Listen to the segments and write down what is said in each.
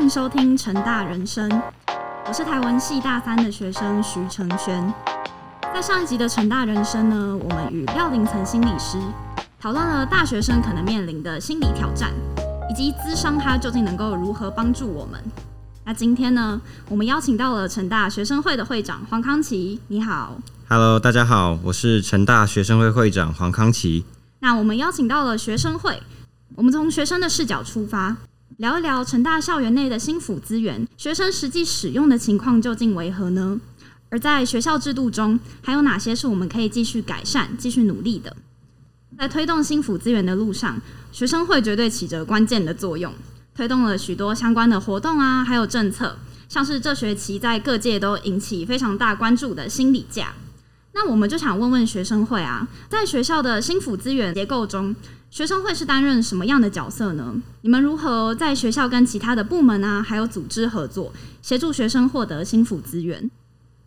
欢迎收听成大人生，我是台文系大三的学生徐承轩。在上一集的成大人生呢，我们与廖林岑心理师讨论了大学生可能面临的心理挑战，以及咨商它究竟能够如何帮助我们。那今天呢，我们邀请到了成大学生会的会长黄康琪，你好。Hello，大家好，我是成大学生会会长黄康琪。那我们邀请到了学生会，我们从学生的视角出发，聊一聊成大校园内的新辅资源，学生实际使用的情况究竟为何呢？而在学校制度中，还有哪些是我们可以继续改善、继续努力的？在推动新辅资源的路上，学生会绝对起着关键的作用，推动了许多相关的活动啊，还有政策，像是这学期在各界都引起非常大关注的心理价。那我们就想问问学生会啊，在学校的新辅资源结构中，学生会是担任什么样的角色呢？你们如何在学校跟其他的部门啊，还有组织合作，协助学生获得心辅资源？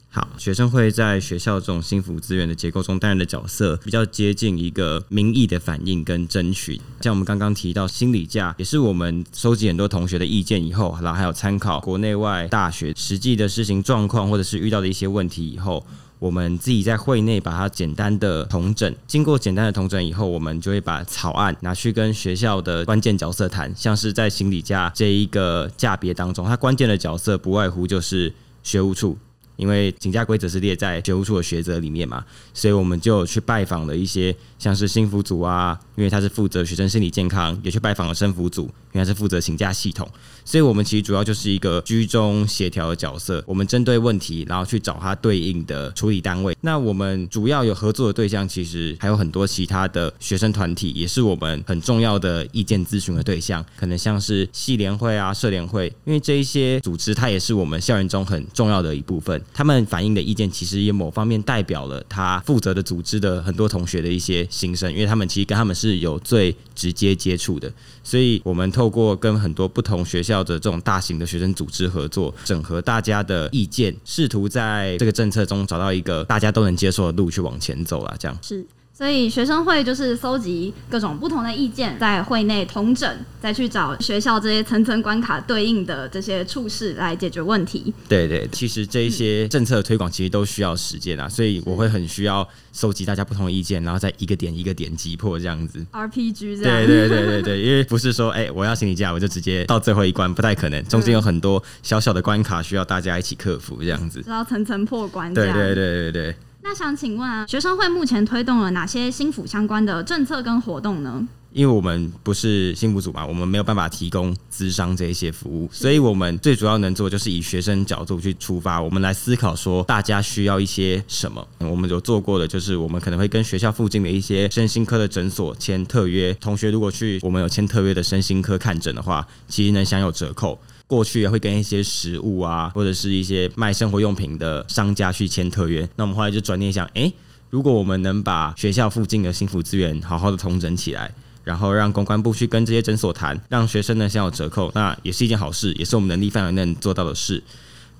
好，学生会在学校这种心辅资源的结构中担任的角色，比较接近一个民意的反应跟争取。像我们刚刚提到心理价，也是我们收集很多同学的意见以后，然后还有参考国内外大学实际的施行状况，或者是遇到的一些问题以后。我们自己在会内把它简单的同整，经过简单的同整以后，我们就会把草案拿去跟学校的关键角色谈，像是在行李架这一个价别当中，它关键的角色不外乎就是学务处。因为请假规则是列在学务处的学则里面嘛，所以我们就去拜访了一些像是心辅组啊，因为他是负责学生心理健康，也去拜访了生辅组，因为他是负责请假系统，所以我们其实主要就是一个居中协调的角色。我们针对问题，然后去找他对应的处理单位。那我们主要有合作的对象，其实还有很多其他的学生团体，也是我们很重要的意见咨询的对象，可能像是系联会啊、社联会，因为这一些组织，它也是我们校园中很重要的一部分。他们反映的意见，其实也某方面代表了他负责的组织的很多同学的一些心声，因为他们其实跟他们是有最直接接触的，所以我们透过跟很多不同学校的这种大型的学生组织合作，整合大家的意见，试图在这个政策中找到一个大家都能接受的路去往前走啦。这样是。所以学生会就是搜集各种不同的意见，在会内统整，再去找学校这些层层关卡对应的这些处事来解决问题。对对，其实这一些政策的推广其实都需要时间啊，所以我会很需要搜集大家不同的意见，然后再一个点一个点击破这样子。RPG 这样，对对对对对，因为不是说哎、我要请你假我就直接到最后一关，不太可能，中间有很多小小的关卡需要大家一起克服这样子。知道层层破关。对对对对对。那想请问啊，学生会目前推动了哪些心辅相关的政策跟活动呢？因为我们不是幸福组嘛，我们没有办法提供咨商这一些服务，所以我们最主要能做就是以学生角度去出发，我们来思考说大家需要一些什么。我们有做过的就是，我们可能会跟学校附近的一些身心科的诊所签特约，同学如果去我们有签特约的身心科看诊的话，其实能享有折扣。过去也会跟一些食物啊，或者是一些卖生活用品的商家去签特约。那我们后来就转念想，诶，如果我们能把学校附近的幸福资源好好的统整起来，然后让公关部去跟这些诊所谈，让学生呢享有折扣，那也是一件好事，也是我们能力范围内能做到的事。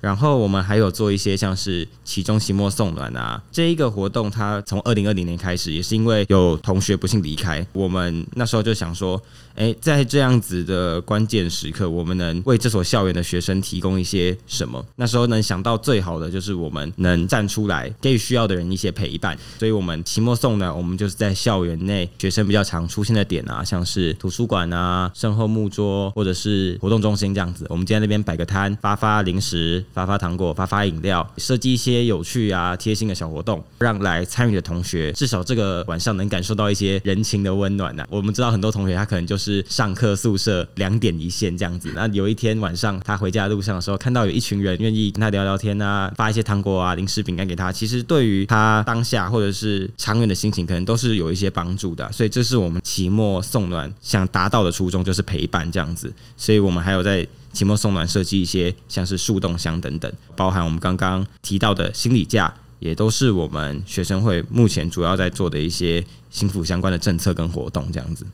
然后我们还有做一些像是期中、期末送暖啊这一个活动，它从二零二零年开始，也是因为有同学不幸离开，我们那时候就想说，哎，在这样子的关键时刻，我们能为这所校园的学生提供一些什么？那时候能想到最好的就是我们能站出来，给予需要的人一些陪伴。所以，我们期末送暖，我们就是在校园内学生比较常出现的点啊，像是图书馆啊、身后木桌或者是活动中心这样子，我们今天那边摆个摊，发发零食。发发糖果，发发饮料，设计一些有趣啊、贴心的小活动，让来参与的同学至少这个晚上能感受到一些人情的温暖呢、我们知道很多同学他可能就是上课宿舍两点一线这样子，那有一天晚上他回家的路上的时候，看到有一群人愿意跟他聊聊天啊，发一些糖果啊、零食、饼干给他，其实对于他当下或者是长远的心情，可能都是有一些帮助的。所以这是我们期末送暖想达到的初衷，就是陪伴这样子。所以我们还有在。期末送暖设计一些像是树洞箱等等，包含我们刚刚提到的心理价，也都是我们学生会目前主要在做的一些心辅相关的政策跟活动，这样子。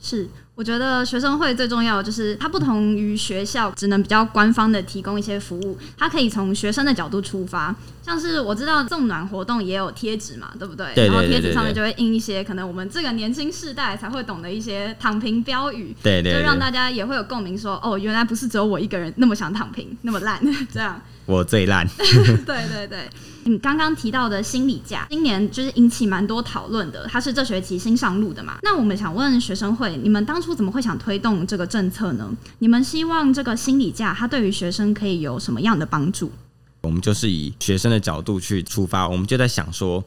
是，我我觉得学生会最重要的就是它不同于学校，只能比较官方的提供一些服务，它可以从学生的角度出发。像是我知道送暖活动也有贴纸嘛，对不对？对对对然后贴纸上面就会印一些可能我们这个年轻世代才会懂的一些躺平标语，对对对，就让大家也会有共鸣说，哦，原来不是只有我一个人那么想躺平，那么烂 这样。我最烂。对对对，你刚刚提到的心理价，今年就是引起蛮多讨论的，它是这学期新上路的嘛。那我们想问学生会，你们当初怎么会想推动这个政策呢？你们希望这个心理价它对于学生可以有什么样的帮助？我们就是以学生的角度去出发，我们就在想说，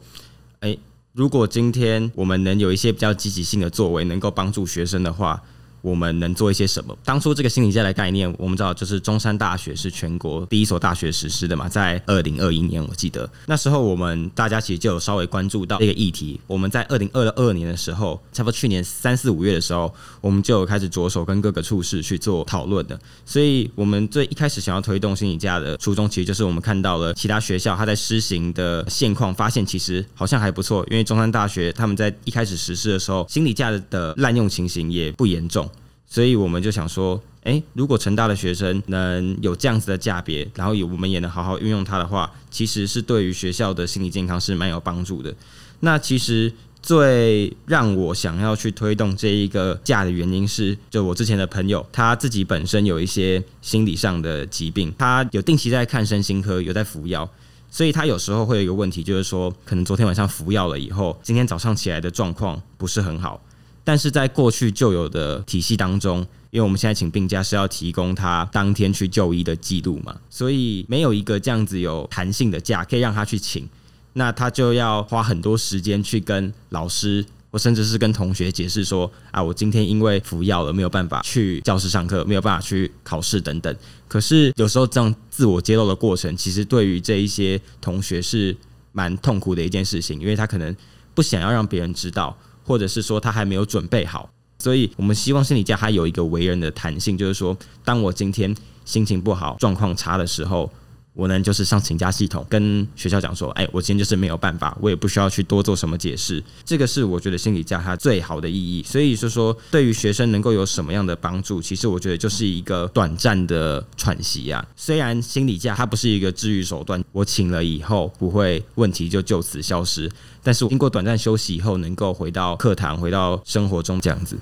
哎、如果今天我们能有一些比较积极性的作为，能够帮助学生的话，我们能做一些什么？当初这个心理假的概念，我们知道就是中山大学是全国第一所大学实施的嘛，在二零二一年，我记得那时候我们大家其实就有稍微关注到这个议题。我们在二零二二年的时候，差不多去年三四五月的时候，我们就开始着手跟各个处室去做讨论的。所以，我们最一开始想要推动心理价的初衷，其实就是我们看到了其他学校它在施行的现况，发现其实好像还不错。因为中山大学他们在一开始实施的时候，心理价的滥用情形也不严重，所以我们就想说，诶，如果成大的学生能有这样子的价别，然后也我们也能好好运用它的话，其实是对于学校的心理健康是蛮有帮助的。那其实最让我想要去推动这一个假的原因是，就我之前的朋友他自己本身有一些心理上的疾病，他有定期在看身心科，有在服药。所以他有时候会有一个问题，就是说，可能昨天晚上服药了以后，今天早上起来的状况不是很好。但是在过去旧有的体系当中，因为我们现在请病假是要提供他当天去就医的记录嘛，所以没有一个这样子有弹性的假可以让他去请，那他就要花很多时间去跟老师。或甚至是跟同学解释说啊，我今天因为服药了，没有办法去教室上课，没有办法去考试等等。可是有时候这样自我揭露的过程，其实对于这一些同学是蛮痛苦的一件事情，因为他可能不想要让别人知道，或者是说他还没有准备好。所以我们希望心理家他有一个为人的弹性，就是说，当我今天心情不好、状况差的时候，我能就是上请假系统跟学校讲说，哎，我今天就是没有办法，我也不需要去多做什么解释。这个是我觉得心理假它最好的意义。所以是说，对于学生能够有什么样的帮助，其实我觉得就是一个短暂的喘息啊。虽然心理假它不是一个治愈手段，我请了以后不会问题就就此消失，但是经过短暂休息以后，能够回到课堂、回到生活中这样子。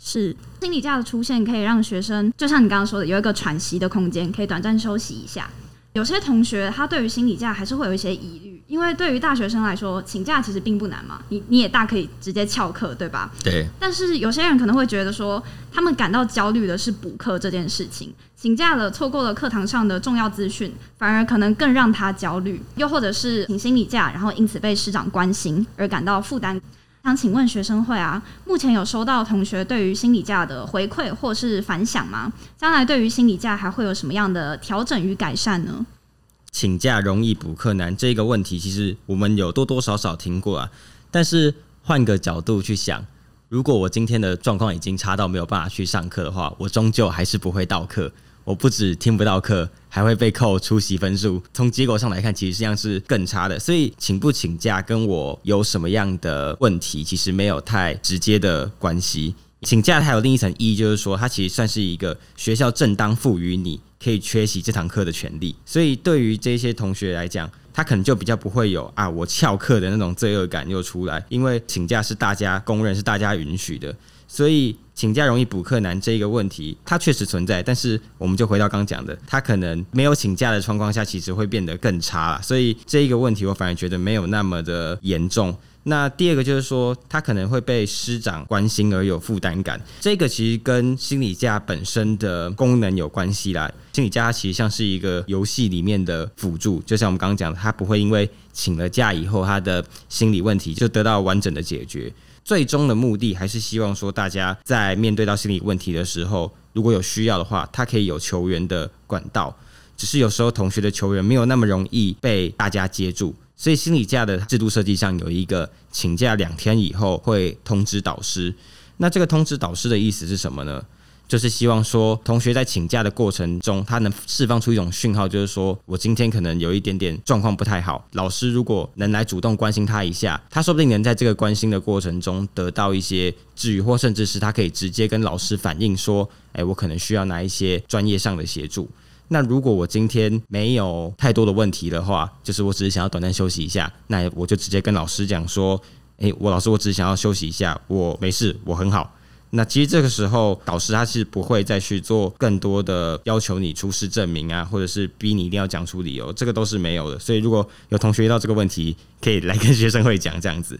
是心理假的出现可以让学生，就像你刚刚说的，有一个喘息的空间，可以短暂休息一下。有些同学他对于心理假还是会有一些疑虑，因为对于大学生来说，请假其实并不难嘛，你你也大可以直接翘课，对吧？对，但是有些人可能会觉得说，他们感到焦虑的是补课这件事情，请假了错过了课堂上的重要资讯，反而可能更让他焦虑。又或者是请心理假，然后因此被师长关心而感到负担。想请问学生会啊，目前有收到同学对于心理假的回馈或是反响吗？将来对于心理假还会有什么样的调整与改善呢？请假容易补课难这个问题，其实我们有多多少少听过啊。但是换个角度去想，如果我今天的状况已经差到没有办法去上课的话，我终究还是不会到课。我不止听不到课，还会被扣出席分数。从结果上来看，其实实际上是更差的。所以请不请假跟我有什么样的问题，其实没有太直接的关系。请假它有另一层意义，就是说它其实算是一个学校正当赋予你可以缺席这堂课的权利。所以对于这些同学来讲，他可能就比较不会有啊我翘课的那种罪恶感又出来，因为请假是大家公认是大家允许的，所以请假容易补课难这一个问题，它确实存在。但是我们就回到刚讲的，他可能没有请假的状况下，其实会变得更差了。所以这一个问题，我反而觉得没有那么的严重。那第二个就是说，他可能会被师长关心而有负担感，这个其实跟心理假本身的功能有关系啦。心理假其实像是一个游戏里面的辅助，就像我们刚刚讲的，他不会因为请了假以后，他的心理问题就得到完整的解决。最终的目的还是希望说，大家在面对到心理问题的时候，如果有需要的话，他可以有球员的管道。只是有时候同学的球员没有那么容易被大家接住，所以心理假的制度设计上有一个请假两天以后会通知导师。那这个通知导师的意思是什么呢？就是希望说同学在请假的过程中，他能释放出一种讯号，就是说我今天可能有一点点状况不太好，老师如果能来主动关心他一下，他说不定能在这个关心的过程中得到一些治愈，或甚至是他可以直接跟老师反映说，哎，我可能需要拿一些专业上的协助。那如果我今天没有太多的问题的话，就是我只是想要短暂休息一下，那我就直接跟老师讲说，诶，我老师，我只是想要休息一下，我没事，我很好。那其实这个时候，导师他是不会再去做更多的要求你出示证明啊，或者是逼你一定要讲出理由，这个都是没有的。所以如果有同学遇到这个问题，可以来跟学生会讲这样子。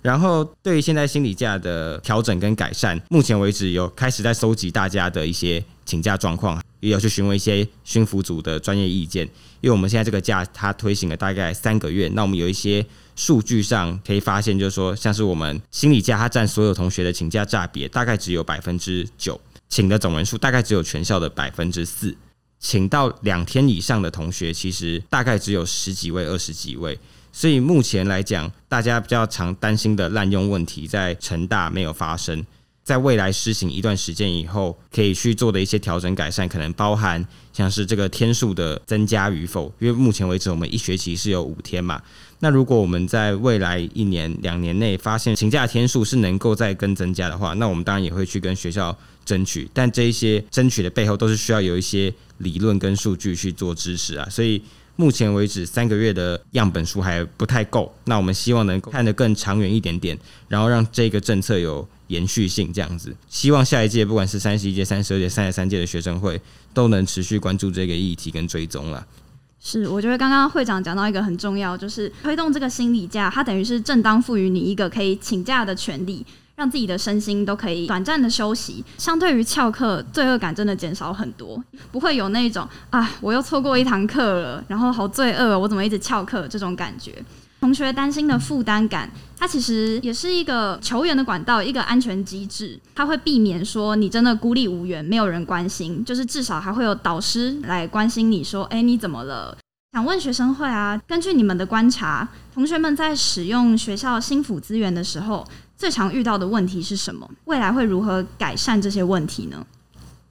然后对于现在心理价的调整跟改善，目前为止有开始在收集大家的一些请假状况。也有去询问一些巡抚组的专业意见，因为我们现在这个假它推行了大概三个月，那我们有一些数据上可以发现，就是说像是我们心理假它占所有同学的请假假别大概只有百分之九，请的总人数大概只有全校的百分之四，请到两天以上的同学其实大概只有十几位、二十几位，所以目前来讲，大家比较常担心的滥用问题在成大没有发生。在未来施行一段时间以后，可以去做的一些调整改善，可能包含像是这个天数的增加与否。因为目前为止，我们一学期是有五天嘛。那如果我们在未来一年、两年内发现请假天数是能够再跟增加的话，那我们当然也会去跟学校争取。但这一些争取的背后，都是需要有一些理论跟数据去做支持啊。所以目前为止，三个月的样本数还不太够。那我们希望能够看得更长远一点点，然后让这个政策有。延续性这样子，希望下一届不管是三十一届、三十二届、三十三届的学生会，都能持续关注这个议题跟追踪了。是，我觉得刚刚会长讲到一个很重要，就是推动这个心理假，它等于是正当赋予你一个可以请假的权利，让自己的身心都可以短暂的休息。相对于翘课，罪恶感真的减少很多，不会有那种啊，我又错过一堂课了，然后好罪恶，我怎么一直翘课这种感觉。同学担心的负担感，它其实也是一个球员的管道，一个安全机制。它会避免说你真的孤立无援，没有人关心，就是至少还会有导师来关心你说，哎，你怎么了？想问学生会啊，根据你们的观察，同学们在使用学校新辅资源的时候，最常遇到的问题是什么？未来会如何改善这些问题呢？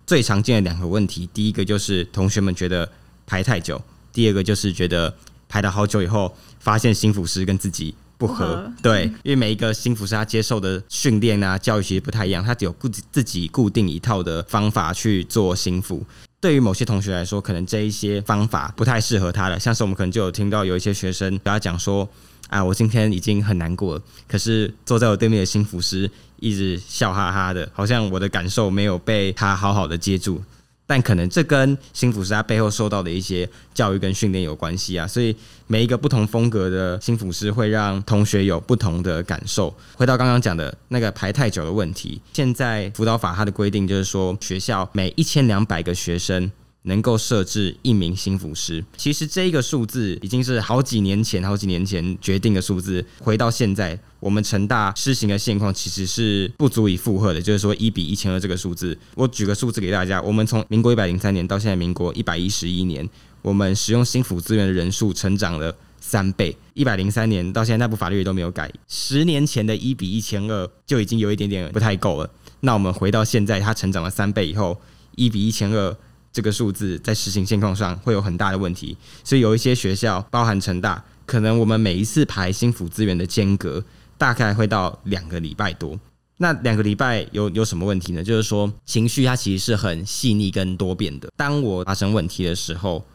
最常见的两个问题，第一个就是同学们觉得排太久，第二个就是觉得。排了好久以后，发现新辅师跟自己不合。对，因为每一个新辅师他接受的训练啊、教育其实不太一样，他只有固自己固定一套的方法去做新辅。对于某些同学来说，可能这一些方法不太适合他了。像是我们可能就有听到有一些学生跟他讲说：“啊，我今天已经很难过了，可是坐在我对面的新辅师一直笑哈哈的，好像我的感受没有被他好好的接住。”但可能这跟新辅师他背后受到的一些教育跟训练有关系啊，所以每一个不同风格的新辅师会让同学有不同的感受。回到刚刚讲的那个排太久的问题，现在辅导法它的规定就是说，学校每一千两百个学生。能够设置一名新辅师，其实这个数字已经是好几年前、好几年前决定的数字。回到现在，我们成大施行的现况其实是不足以负荷的，就是说一比一千二这个数字。我举个数字给大家：我们从民国一百零三年到现在民国一百一十一年，我们使用新辅资源的人数成长了三倍。一百零三年到现在那部法律都没有改，十年前的一比一千二就已经有一点点不太够了。那我们回到现在，它成长了三倍以后，一比一千二。这个数字在实行现况上会有很大的问题，所以有一些学校，包含成大，可能我们每一次排新辅资源的间隔大概会到两个礼拜多。那两个礼拜有 有什么问题呢？就是说情绪它其实是很细腻跟多变的。当我发生问题的时候，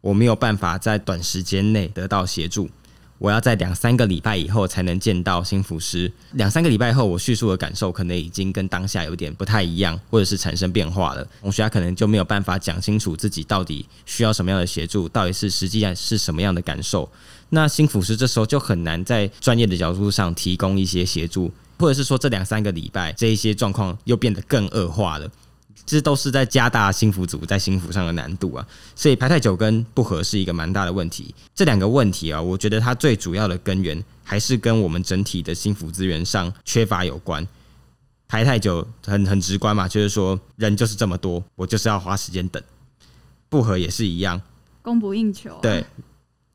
我没有办法在短时间内得到协助。我要在两三个礼拜以后才能见到新辅师。两三个礼拜后，我叙述的感受可能已经跟当下有点不太一样，或者是产生变化了。同学他可能就没有办法讲清楚自己到底需要什么样的协助，到底是实际上是什么样的感受。那新辅师这时候就很难在专业的角度上提供一些协助，或者是说这两三个礼拜这一些状况又变得更恶化了。这都是在加大新辅组在新辅上的难度啊，所以排太久跟不合是一个蛮大的问题。这两个问题啊，我觉得它最主要的根源还是跟我们整体的新辅资源上缺乏有关。排太久很很直观嘛，就是说人就是这么多，我就是要花时间等。不合也是一样，供不应求。对，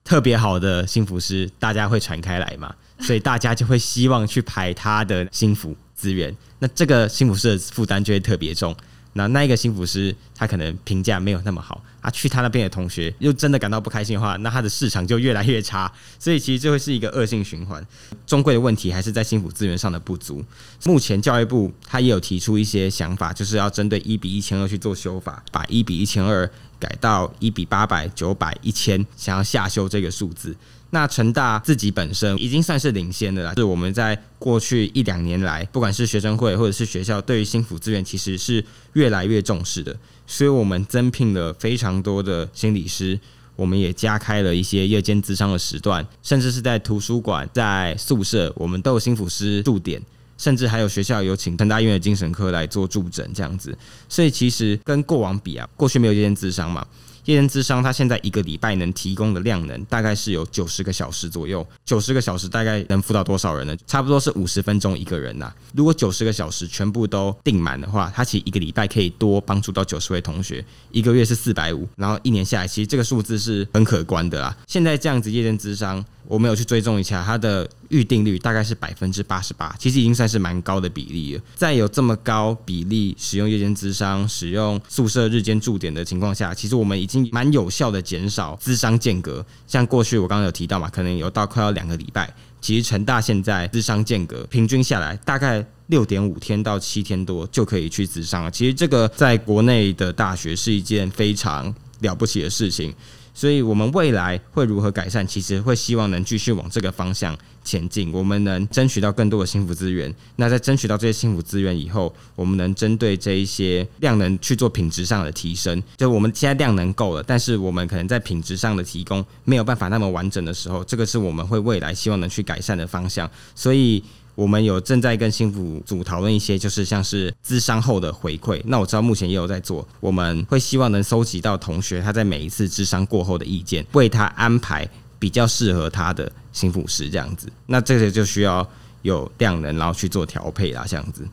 特别好的新辅师，大家会传开来嘛，所以大家就会希望去排他的新辅资源，那这个新辅师的负担就会特别重。那那一个心辅师他可能评价没有那么好，啊，去他那边的同学又真的感到不开心的话，那他的市场就越来越差，所以其实这会是一个恶性循环。中贵的问题还是在心辅资源上的不足。目前教育部他也有提出一些想法，就是要针对一比一千二去做修法，把一比一千二改到一比八百、九百、一千，想要下修这个数字。那成大自己本身已经算是领先的了，是我们在过去一两年来，不管是学生会或者是学校，对于心辅资源其实是越来越重视的。所以我们增聘了非常多的心理师，我们也加开了一些夜间咨商的时段，甚至是在图书馆、在宿舍，我们都有心辅师驻点，甚至还有学校有请成大医院的精神科来做助诊这样子。所以其实跟过往比啊，过去没有夜间咨商嘛。夜间智商，它现在一个礼拜能提供的量能大概是有九十个小时左右，九十个小时大概能辅导多少人呢？差不多是五十分钟一个人呐。如果九十个小时全部都订满的话，它其实一个礼拜可以多帮助到九十位同学，一个月是四百五，然后一年下来，其实这个数字是很可观的啦。现在这样子夜间智商。我没有去追踪一下它的预定率，大概是百分之八十八，其实已经算是蛮高的比例了。在有这么高比例使用夜间资商、使用宿舍日间驻点的情况下，其实我们已经蛮有效的减少资商间隔。像过去我刚刚有提到嘛，可能有到快要两个礼拜，其实成大现在资商间隔平均下来大概六点五天到七天多就可以去资商了。其实这个在国内的大学是一件非常了不起的事情。所以，我们未来会如何改善？其实会希望能继续往这个方向前进。我们能争取到更多的幸福资源。那在争取到这些幸福资源以后，我们能针对这一些量能去做品质上的提升。就我们现在量能够了，但是我们可能在品质上的提供没有办法那么完整的时候，这个是我们会未来希望能去改善的方向。所以。我们有正在跟幸福组讨论一些，就是像是咨商后的回馈。那我知道目前也有在做，我们会希望能收集到同学他在每一次咨商过后的意见，为他安排比较适合他的幸福师这样子。那这些就需要有量能，然后去做调配啦，这样子。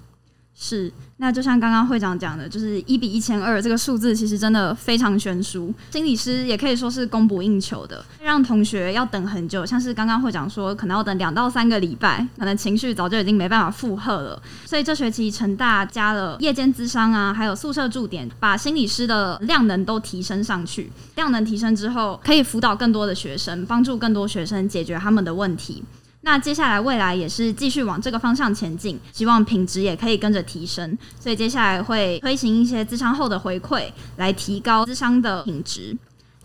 是，那就像刚刚会长讲的，就是一比一千二这个数字，其实真的非常悬殊。心理师也可以说是供不应求的，让同学要等很久。像是刚刚会长说，可能要等两到三个礼拜，可能情绪早就已经没办法负荷了。所以这学期成大加了夜间咨商啊，还有宿舍驻点，把心理师的量能都提升上去。量能提升之后，可以辅导更多的学生，帮助更多学生解决他们的问题。那接下来未来也是继续往这个方向前进，希望品质也可以跟着提升。所以接下来会推行一些资商后的回馈，来提高资商的品质。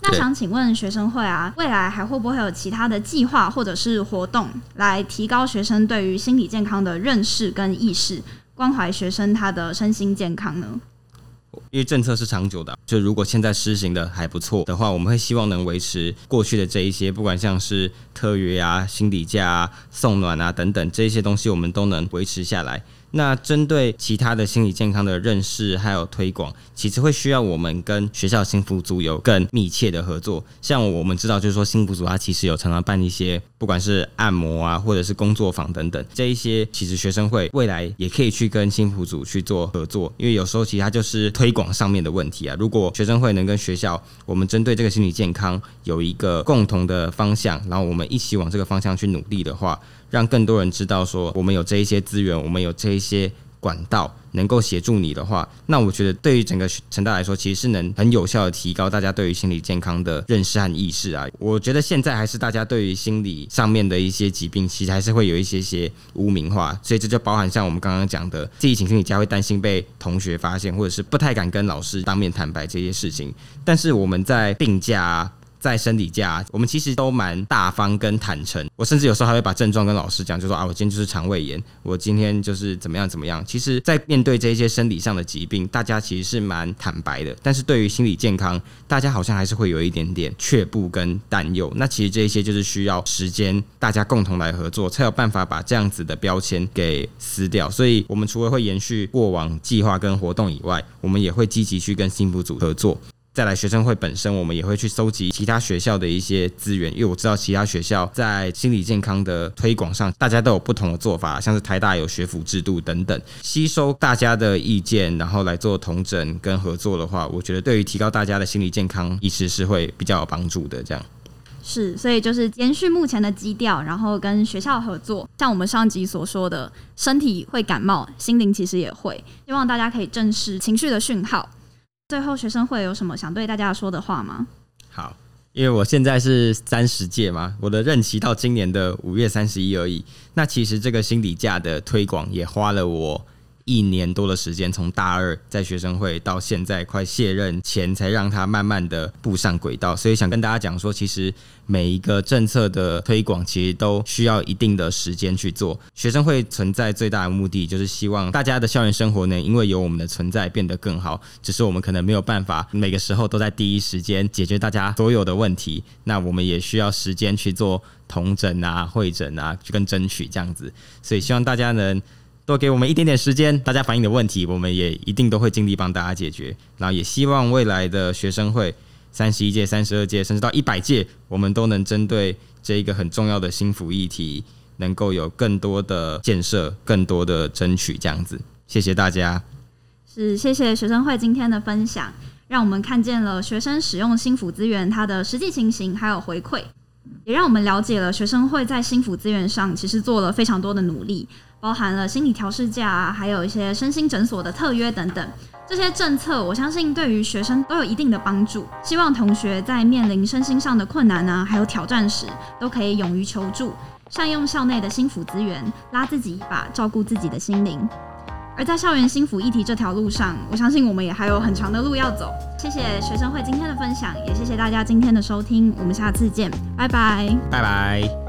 那想请问学生会啊，未来还会不会有其他的计划或者是活动，来提高学生对于心理健康的认识跟意识，关怀学生他的身心健康呢？因为政策是长久的，就如果现在施行的还不错的话，我们会希望能维持过去的这一些，不管像是特约啊、心理价啊、送暖啊等等这些东西，我们都能维持下来。那针对其他的心理健康的认识还有推广，其实会需要我们跟学校心辅组有更密切的合作。像我们知道，就是说心辅组它其实有常常办一些，不管是按摩啊，或者是工作坊等等，这一些其实学生会未来也可以去跟心辅组去做合作，因为有时候其实它就是推广上面的问题啊。如果学生会能跟学校，我们针对这个心理健康有一个共同的方向，然后我们一起往这个方向去努力的话。让更多人知道，说我们有这一些资源，我们有这一些管道能够协助你的话，那我觉得对于整个成大来说，其实是能很有效的提高大家对于心理健康的认识和意识啊。我觉得现在还是大家对于心理上面的一些疾病，其实还是会有一些些污名化，所以这就包含像我们刚刚讲的，自己请心理家会担心被同学发现，或者是不太敢跟老师当面坦白这些事情。但是我们在病假。在生理假，我们其实都蛮大方跟坦诚。我甚至有时候还会把症状跟老师讲，就说啊，我今天就是肠胃炎，我今天就是怎么样怎么样。其实，在面对这些生理上的疾病，大家其实是蛮坦白的。但是对于心理健康，大家好像还是会有一点点却步跟担忧。那其实这些就是需要时间，大家共同来合作，才有办法把这样子的标签给撕掉。所以，我们除了会延续过往计划跟活动以外，我们也会积极去跟心辅组合作。再来，学生会本身，我们也会去收集其他学校的一些资源，因为我知道其他学校在心理健康的推广上，大家都有不同的做法，像是台大有学府制度等等，吸收大家的意见，然后来做同整跟合作的话，我觉得对于提高大家的心理健康意识是会比较有帮助的。这样。是，所以就是延续目前的基调，然后跟学校合作。像我们上集所说的，身体会感冒，心灵其实也会。希望大家可以正视情绪的讯号。最后，学生会有什么想对大家说的话吗？好，因为我现在是三十届嘛，我的任期到今年的五月三十一而已。那其实这个心理价的推广也花了我。一年多的时间，从大二在学生会到现在快卸任前，才让他慢慢的步上轨道。所以想跟大家讲说，其实每一个政策的推广，其实都需要一定的时间去做。学生会存在最大的目的，就是希望大家的校园生活呢因为有我们的存在变得更好。只是我们可能没有办法每个时候都在第一时间解决大家所有的问题，那我们也需要时间去做同诊啊、会诊啊，去跟争取这样子。所以希望大家能。多给我们一点点时间，大家反映的问题，我们也一定都会尽力帮大家解决。然后也希望未来的学生会三十一届、三十二届，甚至到一百届，我们都能针对这一个很重要的新福议题，能够有更多的建设、更多的争取。这样子，谢谢大家。是，谢谢学生会今天的分享，让我们看见了学生使用新辅资源它的实际情形，还有回馈，也让我们了解了学生会在心辅资源上其实做了非常多的努力。包含了心理调试假啊，还有一些身心诊所的特约等等，这些政策我相信对于学生都有一定的帮助。希望同学在面临身心上的困难啊，还有挑战时，都可以勇于求助，善用校内的心辅资源，拉自己一把，照顾自己的心灵。而在校园心辅议题这条路上，我相信我们也还有很长的路要走。谢谢学生会今天的分享，也谢谢大家今天的收听，我们下次见，拜拜，拜拜。